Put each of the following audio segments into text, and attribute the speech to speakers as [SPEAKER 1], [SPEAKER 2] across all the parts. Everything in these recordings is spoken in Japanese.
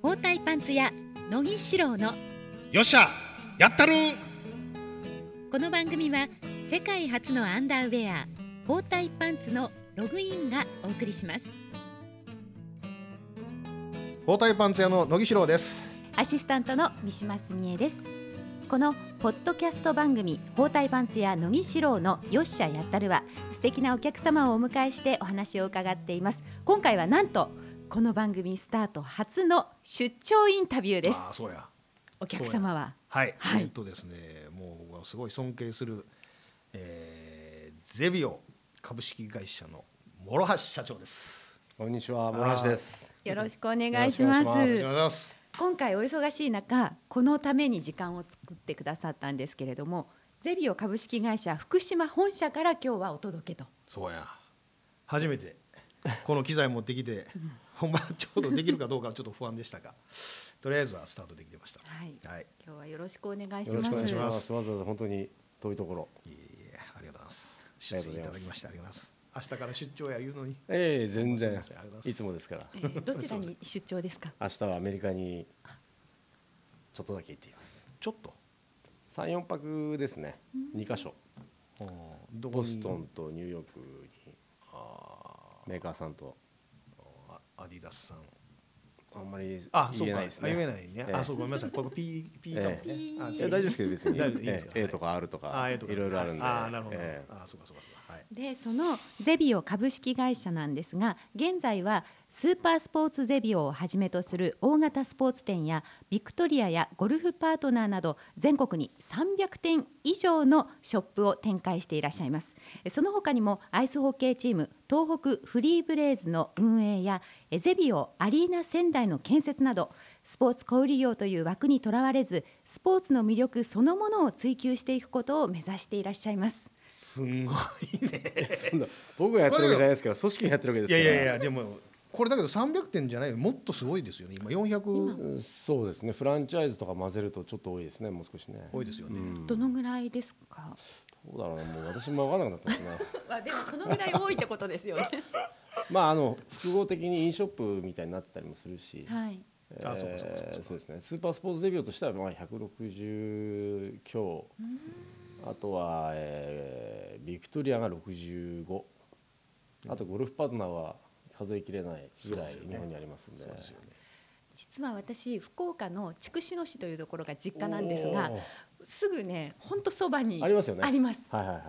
[SPEAKER 1] 包帯パンツ屋乃木志郎の
[SPEAKER 2] よっしゃやったる
[SPEAKER 1] この番組は世界初のアンダーウェア包帯パンツのログインがお送りします。
[SPEAKER 2] 包帯パンツ屋の野木志郎です。
[SPEAKER 1] アシスタントの三島澄江です。このポッドキャスト番組包帯パンツ屋乃木志郎のよっしゃやったるは素敵なお客様をお迎えしてお話を伺っています。今回はなんとこの番組スタート初の出張インタビューです。
[SPEAKER 2] ああそうや。
[SPEAKER 1] お客様は？
[SPEAKER 2] はい、
[SPEAKER 1] はい。
[SPEAKER 2] えっとですねもうすごい尊敬する、えー、ゼビオ株式会社の諸橋社長です。
[SPEAKER 3] こんにちは、諸橋です。
[SPEAKER 1] よろしくお願いします。
[SPEAKER 3] よろしくお願いし
[SPEAKER 2] ありがとうございます。
[SPEAKER 1] 今回お忙しい中このために時間を作ってくださったんですけれどもゼビオ株式会社福島本社から今日はお届けと。
[SPEAKER 2] そうや。初めてこの機材持ってきて本番ちょうどできるかどうかはちょっと不安でしたがとりあえずはスタートできてました。
[SPEAKER 1] はい。
[SPEAKER 2] はい。
[SPEAKER 1] 今日はよろしくお願いします。
[SPEAKER 3] よろしくお願いしま。
[SPEAKER 2] ます。
[SPEAKER 3] わざわざ本当に遠いところ。
[SPEAKER 2] いえいえありがとうございます。出演いた。だきましてありがとうございます。明日から出張や言うのに
[SPEAKER 3] ええ全然
[SPEAKER 2] す。い
[SPEAKER 3] つもです。から。
[SPEAKER 1] えーどちらに出張です。か
[SPEAKER 3] 明日はアメリカにちょっとだけ行っています。
[SPEAKER 2] ちょっと
[SPEAKER 3] 三四泊です。ね。二箇所。
[SPEAKER 2] どこに
[SPEAKER 3] ボストンとニューヨークにメーカーさんと。
[SPEAKER 2] アディダスさん。
[SPEAKER 3] あんまり
[SPEAKER 2] あそうか。
[SPEAKER 3] 言えないです
[SPEAKER 2] あ言え
[SPEAKER 3] ね。
[SPEAKER 2] ないね、
[SPEAKER 3] ええ。
[SPEAKER 2] あそうごめんなさい。これ P P かもね、
[SPEAKER 3] え
[SPEAKER 2] あ
[SPEAKER 3] いや大丈夫ですけど別に。
[SPEAKER 2] 大丈夫いいですか？
[SPEAKER 3] ええ。A とか R とかい
[SPEAKER 2] あええとか。
[SPEAKER 3] ろいろあるんで。
[SPEAKER 2] あなるほど、
[SPEAKER 3] ええ。
[SPEAKER 2] あそうかそうかそうか。はい。
[SPEAKER 1] でそのゼビオ株式会社なんですが現在はスーパースポーツゼビオをはじめとする大型スポーツ店やビクトリアやゴルフパートナーなど全国に300店以上のショップを展開していらっしゃいます。えその他にもアイスホッケーチーム東北フリーブレイズの運営やえゼビオアリーナ仙台の建設などスポーツ小売業という枠にとらわれずスポーツの魅力そのものを追求していくことを目指していらっしゃいます。
[SPEAKER 2] すんごいね。
[SPEAKER 3] そんな僕がやってるわけじゃないですから組織がやってるわけですから。
[SPEAKER 2] いやいやいやでもこれだけど300点じゃないもっとすごいですよね。今400
[SPEAKER 3] うんそうですね。フランチャイズとか混ぜるとちょっと多いですね。もう少しね。
[SPEAKER 2] 多いですよね、
[SPEAKER 1] どのぐらいですか？
[SPEAKER 3] どうだろうなもう私も分からなくなってますね。
[SPEAKER 1] まあでもそのぐらい多いってことですよね。
[SPEAKER 3] まああの複合的に飲ショップみたいになってたりもするし、
[SPEAKER 1] はい。
[SPEAKER 3] えー
[SPEAKER 2] あそうかそうかそうか
[SPEAKER 3] そうですね。スーパースポーツデビューとしてはまあ160強。あとは、えービクトリアが65あとゴルフパートナーは数えきれないぐらい日本にありますんで。
[SPEAKER 2] そうですよね。
[SPEAKER 1] 実は私福岡の筑紫野市というところが実家なんですがすぐね本当そばに
[SPEAKER 3] ありますよね。
[SPEAKER 1] あります。
[SPEAKER 3] はいはいはい。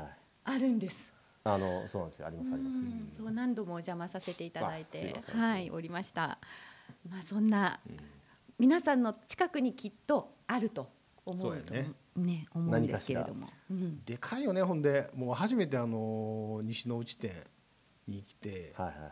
[SPEAKER 1] あるんです。
[SPEAKER 3] あのそうなんですよ。ありますあります。
[SPEAKER 1] うん。そう何度もお邪魔させていただいてはいおりました。まあそんな皆さんの近くにきっとあると思うと
[SPEAKER 2] そうやね。
[SPEAKER 1] ね思うんですけれども。うん。
[SPEAKER 2] でかいよねほんで。もう初めてあの西の内店に来て
[SPEAKER 3] はいはいはい。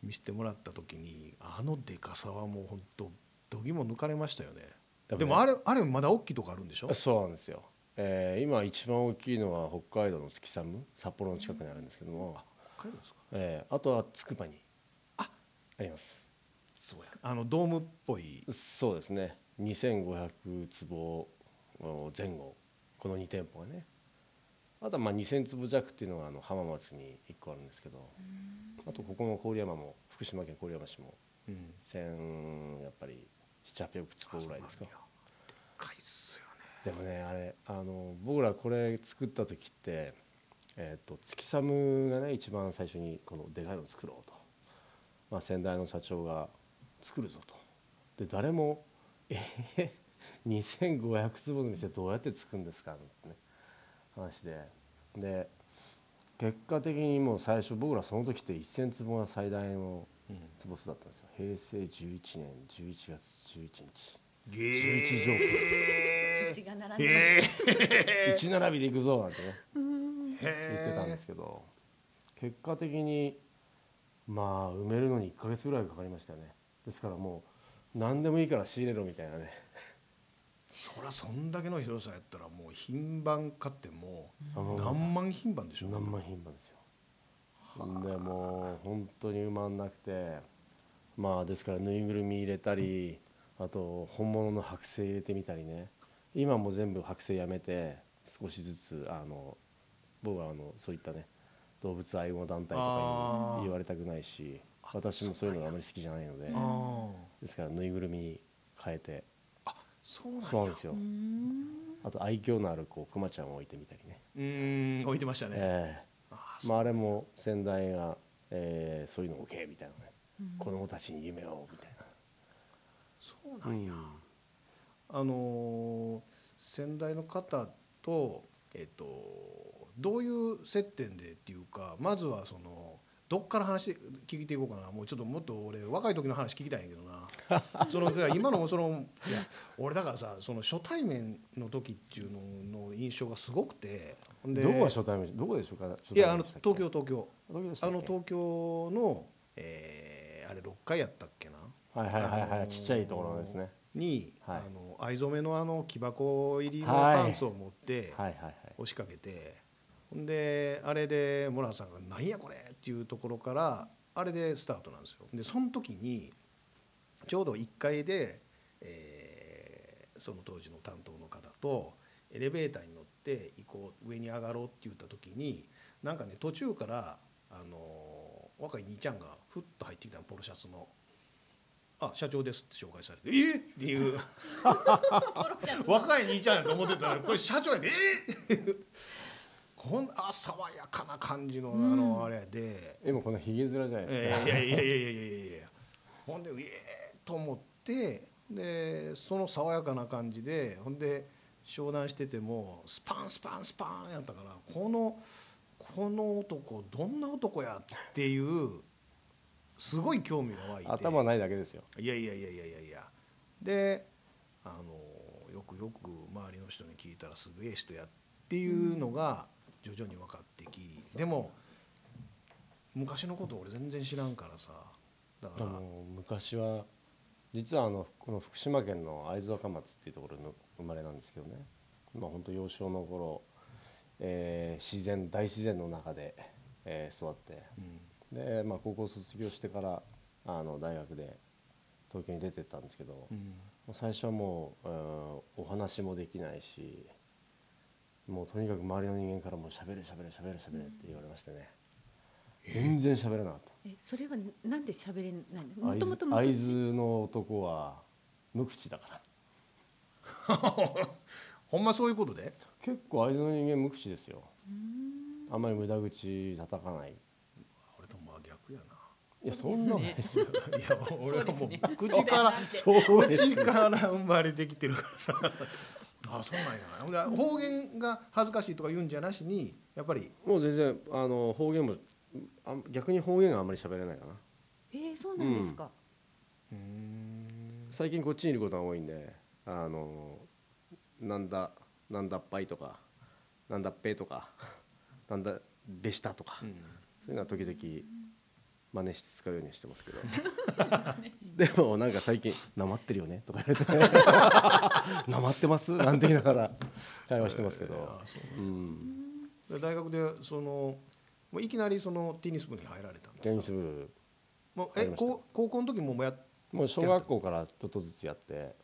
[SPEAKER 2] 見せてもらった時にあのでかさはもう本当どぎも抜かれましたよね。
[SPEAKER 3] でもね。
[SPEAKER 2] でもあれあれまだ大きいとこあるんでしょ？
[SPEAKER 3] そうなんですよ、えー今一番大きいのは北海道の月寒札幌の近くにあるんですけども、
[SPEAKER 2] 北海道ですか？
[SPEAKER 3] えーあとはつくばにああります。
[SPEAKER 2] そうや。あのドームっぽい。
[SPEAKER 3] そうですね。2500坪前後。この2店舗がね。あとはまあ2000坪弱っていうのがあの浜松に1個あるんですけど。あとここの郡山も福島県郡山市も。
[SPEAKER 2] うん。
[SPEAKER 3] 1000やっぱり7000坪ぐらいですか
[SPEAKER 2] で
[SPEAKER 3] もねあれあの僕らこれ作った時って、えー、と月寒がね一番最初にこのでかいのを作ろうと、まあ、先代の社長が作るぞと。で誰も「えー、2500坪の店どうやって作るんですか?」ってね話で。で結果的にもう最初僕らその時って1,000坪が最大の坪数だったんですよ。平成11年11月11日。
[SPEAKER 2] ゲ
[SPEAKER 3] 11条
[SPEAKER 1] うちが並
[SPEAKER 2] え
[SPEAKER 3] 一並びで行くぞなんてね。
[SPEAKER 2] ー、
[SPEAKER 3] 言ってたんですけど。結果的にまあ埋めるのに1ヶ月ぐらいかかりましたよね。ですからもう何でもいいから仕入れろみたいなね。
[SPEAKER 2] そりゃそんだけの広さやったらもう品番買っても何万品番でしょ
[SPEAKER 3] 何万品番ですよ。でもう本当に埋まんなくて。まあですからぬいぐるみ入れたりあと本物の剥製入れてみたりね今も全部剥製やめて少しずつあの僕はあのそういったね動物愛護団体とか
[SPEAKER 2] あー。
[SPEAKER 3] に言われたくないし私もそういうのがあまり好きじゃないので
[SPEAKER 2] あ
[SPEAKER 3] ですからぬいぐるみ変えて
[SPEAKER 2] そうなんや。
[SPEAKER 3] そうなんですよ。
[SPEAKER 1] うーん。
[SPEAKER 3] あと愛嬌のあるこうクマちゃんを置いてみたりね、
[SPEAKER 2] うーん置いてましたね、
[SPEAKER 3] え
[SPEAKER 2] あ
[SPEAKER 3] えまあ、あれも先代が、えーそういうの OK みたいなね、子供たちに夢をみたい
[SPEAKER 2] そう
[SPEAKER 3] な、
[SPEAKER 2] なんや、あのー先代の方とえっ、とどういう接点でっていうかまずはそのどっから話聞いていこうかな。もうちょっともっと俺若い時の話聞きたいんやけどな。その今のそのいや俺だからさその初対面の時っていうのの印象がすごくて。で
[SPEAKER 3] どこが初対面？どこでしょうか初
[SPEAKER 2] いやあの東京東京。あの東京の、えーあれ6階やったっけな。
[SPEAKER 3] はいはいはいはい、
[SPEAKER 2] あのー
[SPEAKER 3] ちっちゃいところですね
[SPEAKER 2] に、
[SPEAKER 3] はい
[SPEAKER 2] あの藍染めのあの木箱入りの
[SPEAKER 3] はい
[SPEAKER 2] パンツを持って押しかけて、ほんであれでモラさんが「なんやこれ!」っていうところからあれでスタートなんですよ。でその時にちょうど1階で、えーその当時の担当の方とエレベーターに乗って行こう上に上がろうって言った時になんかね途中から、あのー若い兄ちゃんがふっと入ってきたのポロシャツの「あ社長です」って紹介されて「え？っ!」っていう 若い兄ちゃんやと思ってたらこれ社長やで「えっ!」こんあ爽やかな感じのあのあれで。
[SPEAKER 3] 今このひげ面じゃない
[SPEAKER 2] い
[SPEAKER 3] ですか、
[SPEAKER 2] やいやいやいやいやいやいやいやほんでうえーと思ってでその爽やかな感じでほんで商談しててもスパンスパンスパンやったからこのこの男どんな男やっていうすごい興味が湧いて。
[SPEAKER 3] 頭ないだけですよ。
[SPEAKER 2] いやいやいやいやいや。いやであのよくよく周りの人に聞いたらすげえ人やっていうのが徐々に分かってき、でも昔のこと俺全然知らんからさ。だから。
[SPEAKER 3] 昔は実はあのこの福島県の会津若松っていうところの生まれなんですけどね。まあ本当幼少の頃、えー自然大自然の中で、えー育って。
[SPEAKER 2] うん
[SPEAKER 3] で、まあ、高校卒業してからあの大学で東京に出てったんですけど、も
[SPEAKER 2] うん。
[SPEAKER 3] う最初はもう、うんお話もできないしもうとにかく周りの人間からもう喋れ喋れ喋れ喋れって言われましてね、全然喋れなかった。
[SPEAKER 1] えそれはなんで喋れないの？も
[SPEAKER 3] 会
[SPEAKER 1] ともと
[SPEAKER 3] 津会津の男は無口だから。
[SPEAKER 2] ほんまそういうことで？
[SPEAKER 3] 結構会津の人間無口ですよ。あんまり無駄口叩かないいやそんなのないですよ。
[SPEAKER 2] ないや俺はも
[SPEAKER 1] そう
[SPEAKER 2] 口から口から生まれてきてるからさ。あそうなんやほんで方言が恥ずかしいとか言うんじゃなしにやっぱり。
[SPEAKER 3] もう全然あの方言もあ逆に方言があんまり喋れないかな。
[SPEAKER 1] えー、そうなんですか、
[SPEAKER 3] 最近こっちにいることが多いんであのなんだなんだっぱいとかなんだっぺとか なんだべしたとか、
[SPEAKER 2] うん。
[SPEAKER 3] そういうのは時々真似して使うようにしてますけど。でもなんか最近「なまってるよね」とか言われて「なまってます?」なんて言いながら会話してますけど。
[SPEAKER 2] あ、そう
[SPEAKER 3] うん、
[SPEAKER 2] で大学でそのもういきなりそのテニス部に入られたんですか？
[SPEAKER 3] テニス部。
[SPEAKER 2] もうえ高高校の時ももうやっ
[SPEAKER 3] もう小学校からちょっとずつやって、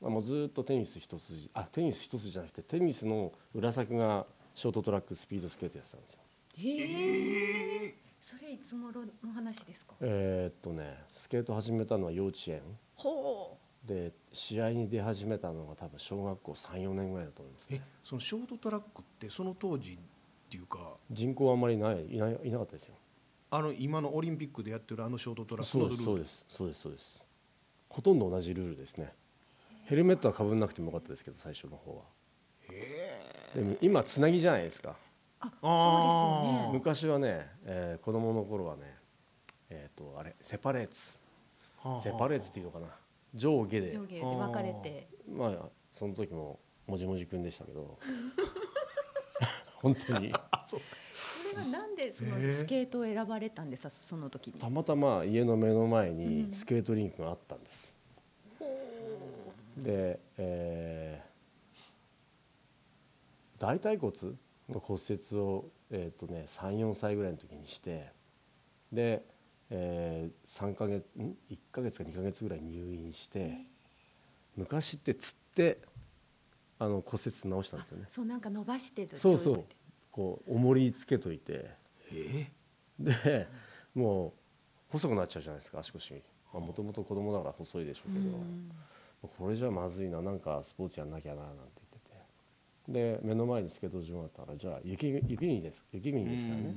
[SPEAKER 3] まあ、もうずっとテニス一筋。あテニス一筋じゃなくてテニスの裏先がショートトラックスピードスケートやってたんですよ。
[SPEAKER 1] へえそれいつ頃の話ですか？
[SPEAKER 3] えーっとねスケート始めたのは幼稚園。
[SPEAKER 1] ほ
[SPEAKER 3] で試合に出始めたのが多分小学校34年ぐらいだと思います
[SPEAKER 2] えそのショートトラックってその当時っていうか。
[SPEAKER 3] 人口はあんまりないいないいなかったですよ。
[SPEAKER 2] あの今のオリンピックでやってるあのショートトラック
[SPEAKER 3] そうですそう
[SPEAKER 2] のルール
[SPEAKER 3] ですそうですそうです。ほとんど同じルールですね。ヘルメットはかぶんなくてもよかったですけど最初の方は。でも今つなぎじゃないですか。
[SPEAKER 1] うあそうですよね。
[SPEAKER 3] 昔はね、えー子供の頃はねえっ、とあれセパレーツ。
[SPEAKER 2] はあはあ。
[SPEAKER 3] セパレーツっていうのかな。上下で。
[SPEAKER 1] 上下で分かれて。
[SPEAKER 3] まあその時ももじもじくんでしたけど。本当に。
[SPEAKER 1] それはなんでそのスケートを選ばれたんですか？その時に。
[SPEAKER 3] たまたま家の目の前
[SPEAKER 1] うん。
[SPEAKER 3] にスケートリンクがあったんです、で、えー大腿骨の骨折を、えーとね、34歳ぐらいの時にしてで、えー、3ヶ月ん？1ヶ月か2ヶ月ぐらい入院して昔ってつってあの骨折治したんですよね。
[SPEAKER 1] そうなんか伸ばしてた
[SPEAKER 3] そうそう。こう重りつけといて。
[SPEAKER 2] え？
[SPEAKER 3] でもう細くなっちゃうじゃないですか足腰。もともと子供だから細いでしょうけど、
[SPEAKER 1] うん。
[SPEAKER 3] これじゃまずいななんかスポーツやんなきゃななんてで目の前にスケート場があったからじゃあ雪雪国です。雪国ですからね。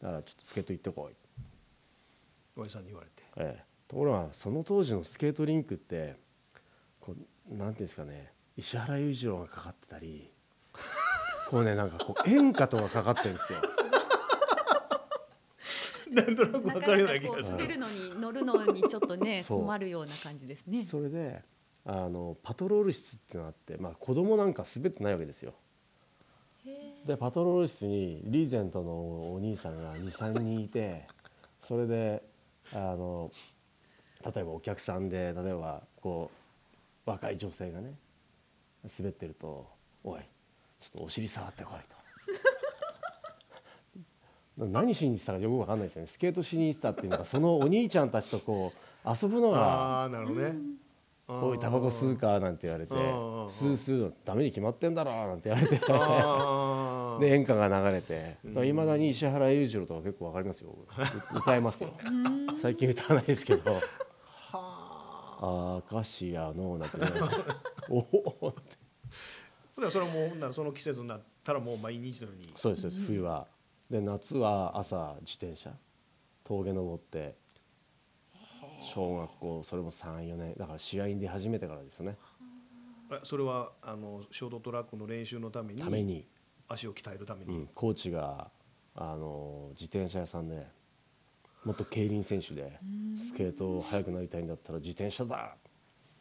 [SPEAKER 3] だからちょっとスケート行ってこい、
[SPEAKER 2] おじさんに言われて。
[SPEAKER 3] ええ、ところがその当時のスケートリンクってこうなんていうんですかね。石原裕次郎がかかってたり こうねなんかこう演歌とかかかってるんですよ。
[SPEAKER 2] なんとなく
[SPEAKER 1] なか
[SPEAKER 2] 分かるよう
[SPEAKER 1] なかこう
[SPEAKER 2] な気がする
[SPEAKER 1] 滑るのに乗るのにちょっとね困るような感じですね。
[SPEAKER 3] それであのパトロール室っていうのがあって、まあ、子供なんか滑ってないわけですよ。でパトロール室にリーゼントのお兄さんが23人いてそれであの例えばお客さんで例えばこう若い女性がね滑ってると「おいちょっとお尻触ってこい」と。何しに行ってたかよく分かんないですよねスケートしに行ってたっていうのがそのお兄ちゃんたちとこう遊ぶのが
[SPEAKER 2] ああなるほどね「
[SPEAKER 3] おいタバコ吸うか」なんて言われて
[SPEAKER 2] うん「
[SPEAKER 3] 吸う吸うのダメに決まってんだろ」なんて言われて で演歌が流れていまだに石原裕次郎とか結構わかりますよ僕。歌いますよ。最近歌わないですけど。
[SPEAKER 2] は「
[SPEAKER 3] 明石家の」なんて言われておおって。
[SPEAKER 2] あでもそれはもうほんならその季節になったらもう毎日のように。
[SPEAKER 3] そうですそうです冬は。で夏は朝自転車。峠登って小学校それも34年だから試合に出始めてからですよね。
[SPEAKER 2] えそれはあのショートトラックの練習のために
[SPEAKER 3] ために、
[SPEAKER 2] 足を鍛えるために、
[SPEAKER 3] うん、コーチがあの自転車屋さんでもっと競輪選手でスケート速くなりたいんだったら自転車だ。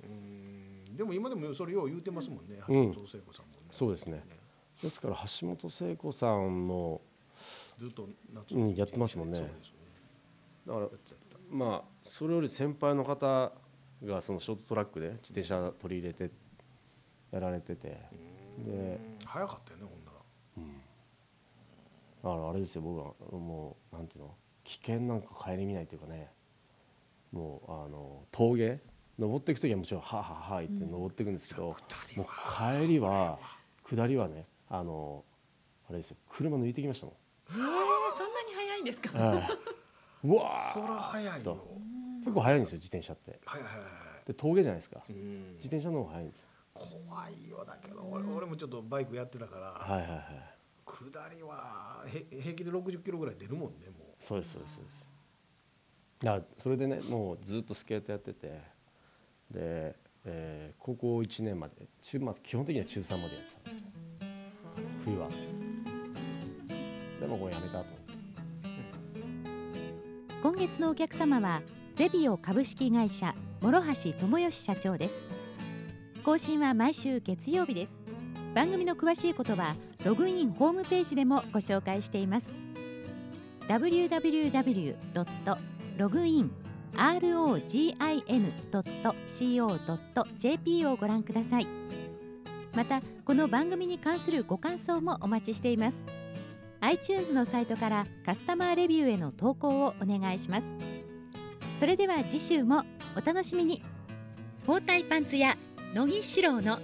[SPEAKER 2] うん。でも今でもそれよう言うてますもんね橋
[SPEAKER 3] うん。
[SPEAKER 2] 本聖子さんもね、
[SPEAKER 3] そうですね。ですから橋本聖子さんも
[SPEAKER 2] ずっと夏
[SPEAKER 3] うんやってますもんね。
[SPEAKER 2] ね。
[SPEAKER 3] だからまあそれより先輩の方がそのショートトラックで自転車取り入れてやられてて。で
[SPEAKER 2] 早かったよねほんなら。
[SPEAKER 3] だからあれですよ僕はもうなんていうの？危険なんか顧みないというかね。もうあの峠？登っていく時はもちろんはあはあはあ言って登っていくんですけど、もう帰りは下りはねあのあれですよ車抜いてきましたもん。
[SPEAKER 1] えー、そんなに早いんですか？
[SPEAKER 3] ええうわ
[SPEAKER 2] そら早いよ。
[SPEAKER 3] 結構速いんですよ自転車って。
[SPEAKER 2] はいはいはいはい。
[SPEAKER 3] で峠じゃないですか。
[SPEAKER 2] うん。
[SPEAKER 3] 自転車の方が速いんですよ。
[SPEAKER 2] 怖いよだけど。俺俺もちょっとバイクやってたから、
[SPEAKER 3] はいはいはい。
[SPEAKER 2] 下りはへ平気で60キロぐらい出るもんねも
[SPEAKER 3] そうですそうですそうです。だからそれでねもうずっとスケートやってて。で、えー高校1年まで中、まあ、基本的には中3までやってたんですよ冬は。でもこれやめたと
[SPEAKER 1] 今月のお客様はゼビオ株式会社諸橋智義社長です。更新は毎週月曜日です。番組の詳しいことはログインホームページでもご紹介しています。www.login.co.jp をご覧ください。またこの番組に関するご感想もお待ちしています。iTunes のサイトからカスタマーレビューへの投稿をお願いします。それでは次週もお楽しみに。包帯パンツ屋乃木志郎の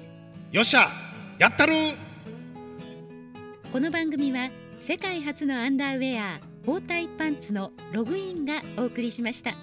[SPEAKER 2] よっしゃやったる。
[SPEAKER 1] この番組は世界初のアンダーウェア包帯パンツのログインがお送りしました。